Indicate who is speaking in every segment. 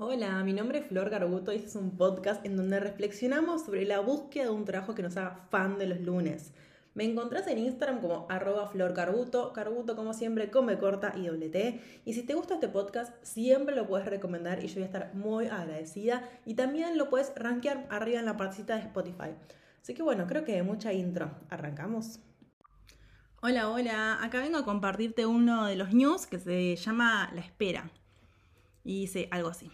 Speaker 1: Hola, mi nombre es Flor Garbuto y este es un podcast en donde reflexionamos sobre la búsqueda de un trabajo que nos haga fan de los lunes. Me encontrás en Instagram como arroba Flor Carbuto, Carbuto como siempre come corta y doble T. Y si te gusta este podcast, siempre lo puedes recomendar y yo voy a estar muy agradecida. Y también lo puedes rankear arriba en la partecita de Spotify. Así que bueno, creo que mucha intro. ¿Arrancamos? Hola, hola. Acá vengo a compartirte uno de los news que se llama La Espera. Y dice algo así.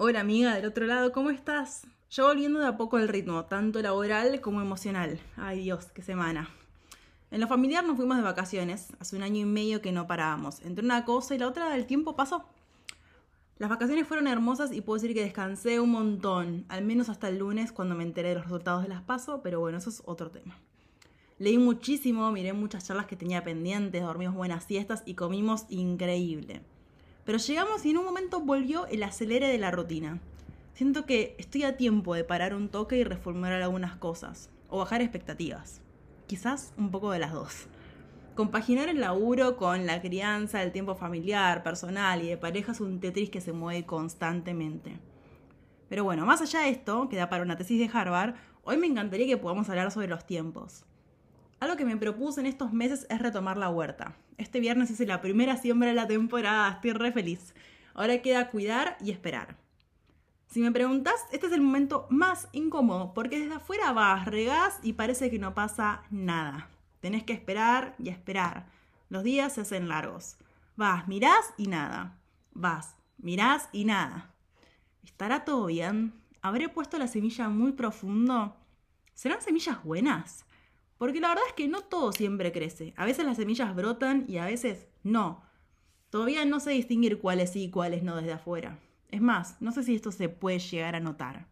Speaker 1: Hola amiga del otro lado, ¿cómo estás? Yo volviendo de a poco el ritmo, tanto laboral como emocional. Ay Dios, qué semana. En lo familiar nos fuimos de vacaciones, hace un año y medio que no parábamos. Entre una cosa y la otra el tiempo pasó. Las vacaciones fueron hermosas y puedo decir que descansé un montón, al menos hasta el lunes cuando me enteré de los resultados de las PASO, pero bueno, eso es otro tema. Leí muchísimo, miré muchas charlas que tenía pendientes, dormimos buenas siestas y comimos increíble. Pero llegamos y en un momento volvió el acelere de la rutina. Siento que estoy a tiempo de parar un toque y reformular algunas cosas, o bajar expectativas. Quizás un poco de las dos. Compaginar el laburo con la crianza, el tiempo familiar, personal y de pareja es un Tetris que se mueve constantemente. Pero bueno, más allá de esto, que da para una tesis de Harvard, hoy me encantaría que podamos hablar sobre los tiempos. Algo que me propuse en estos meses es retomar la huerta. Este viernes hice la primera siembra de la temporada, estoy re feliz. Ahora queda cuidar y esperar. Si me preguntas, este es el momento más incómodo, porque desde afuera vas, regás y parece que no pasa nada. Tenés que esperar y esperar. Los días se hacen largos. Vas, mirás y nada. Vas, mirás y nada. ¿Estará todo bien? ¿Habré puesto la semilla muy profundo? ¿Serán semillas buenas? Porque la verdad es que no todo siempre crece. A veces las semillas brotan y a veces no. Todavía no sé distinguir cuáles sí y cuáles no desde afuera. Es más, no sé si esto se puede llegar a notar.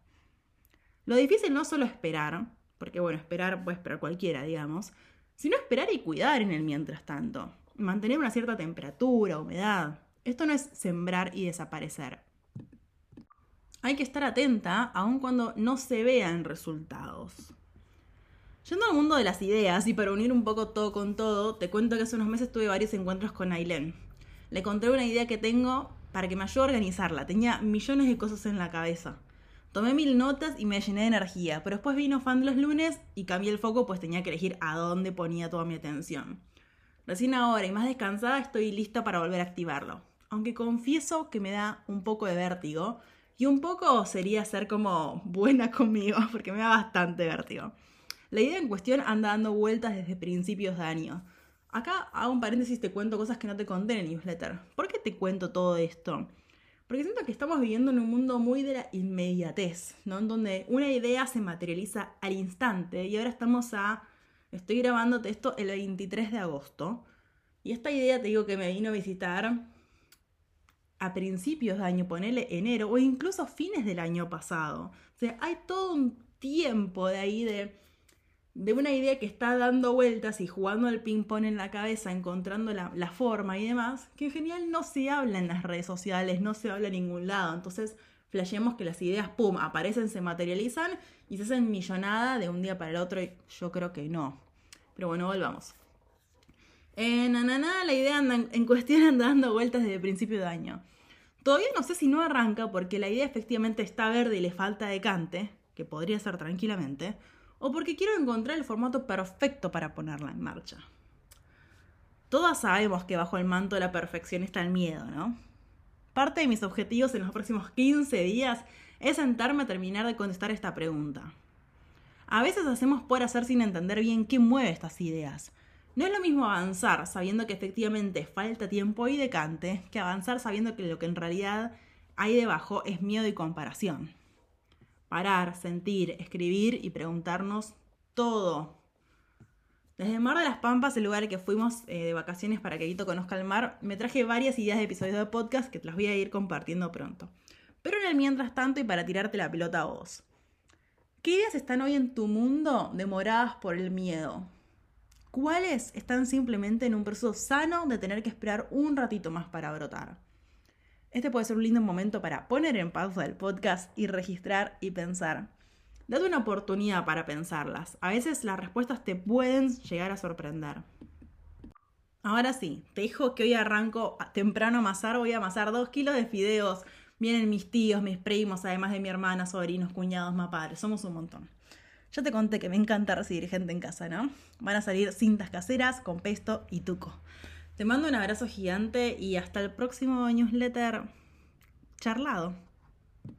Speaker 1: Lo difícil no es solo esperar, porque bueno, esperar puede esperar cualquiera, digamos, sino esperar y cuidar en el mientras tanto. Mantener una cierta temperatura, humedad. Esto no es sembrar y desaparecer. Hay que estar atenta aun cuando no se vean resultados. Yendo al mundo de las ideas y para unir un poco todo con todo, te cuento que hace unos meses tuve varios encuentros con Ailén. Le conté una idea que tengo para que me ayude a organizarla. Tenía millones de cosas en la cabeza. Tomé mil notas y me llené de energía, pero después vino fan de los lunes y cambié el foco pues tenía que elegir a dónde ponía toda mi atención. Recién ahora y más descansada estoy lista para volver a activarlo. Aunque confieso que me da un poco de vértigo y un poco sería ser como buena conmigo porque me da bastante vértigo. La idea en cuestión anda dando vueltas desde principios de año. Acá hago un paréntesis, te cuento cosas que no te conté en el newsletter. ¿Por qué te cuento todo esto? Porque siento que estamos viviendo en un mundo muy de la inmediatez, ¿no? En donde una idea se materializa al instante y ahora estamos a... Estoy grabándote esto el 23 de agosto y esta idea te digo que me vino a visitar a principios de año, ponele enero o incluso fines del año pasado. O sea, hay todo un tiempo de ahí de de una idea que está dando vueltas y jugando al ping-pong en la cabeza, encontrando la, forma y demás, que en general no se habla en las redes sociales, no se habla en ningún lado. Entonces, flasheamos que las ideas, pum, aparecen, se materializan y se hacen millonada de un día para el otro y yo creo que no. Pero bueno, volvamos. En Ananá la idea anda, en cuestión anda dando vueltas desde el principio de año. Todavía no sé si no arranca porque la idea efectivamente está verde y le falta decante, que podría ser tranquilamente, o porque quiero encontrar el formato perfecto para ponerla en marcha. Todas sabemos que bajo el manto de la perfección está el miedo, ¿no? Parte de mis objetivos en los próximos 15 días es sentarme a terminar de contestar esta pregunta. A veces hacemos por hacer sin entender bien qué mueve estas ideas. No es lo mismo avanzar sabiendo que efectivamente falta tiempo y decante que avanzar sabiendo que lo que en realidad hay debajo es miedo y comparación parar, sentir, escribir y preguntarnos todo. Desde Mar de las Pampas, el lugar que fuimos eh, de vacaciones para que Guito conozca el mar, me traje varias ideas de episodios de podcast que te las voy a ir compartiendo pronto. Pero en el mientras tanto y para tirarte la pelota a vos. ¿Qué ideas están hoy en tu mundo demoradas por el miedo? ¿Cuáles están simplemente en un proceso sano de tener que esperar un ratito más para brotar? Este puede ser un lindo momento para poner en pausa el podcast y registrar y pensar. Date una oportunidad para pensarlas. A veces las respuestas te pueden llegar a sorprender. Ahora sí, te dijo que hoy arranco temprano a amasar, voy a amasar dos kilos de fideos.
Speaker 2: Vienen mis tíos, mis primos, además de mi hermana, sobrinos, cuñados, más padres. Somos un montón. Ya te conté que me encanta recibir gente en casa, ¿no? Van a salir cintas caseras con pesto y tuco. Te mando un abrazo gigante y hasta el próximo newsletter charlado.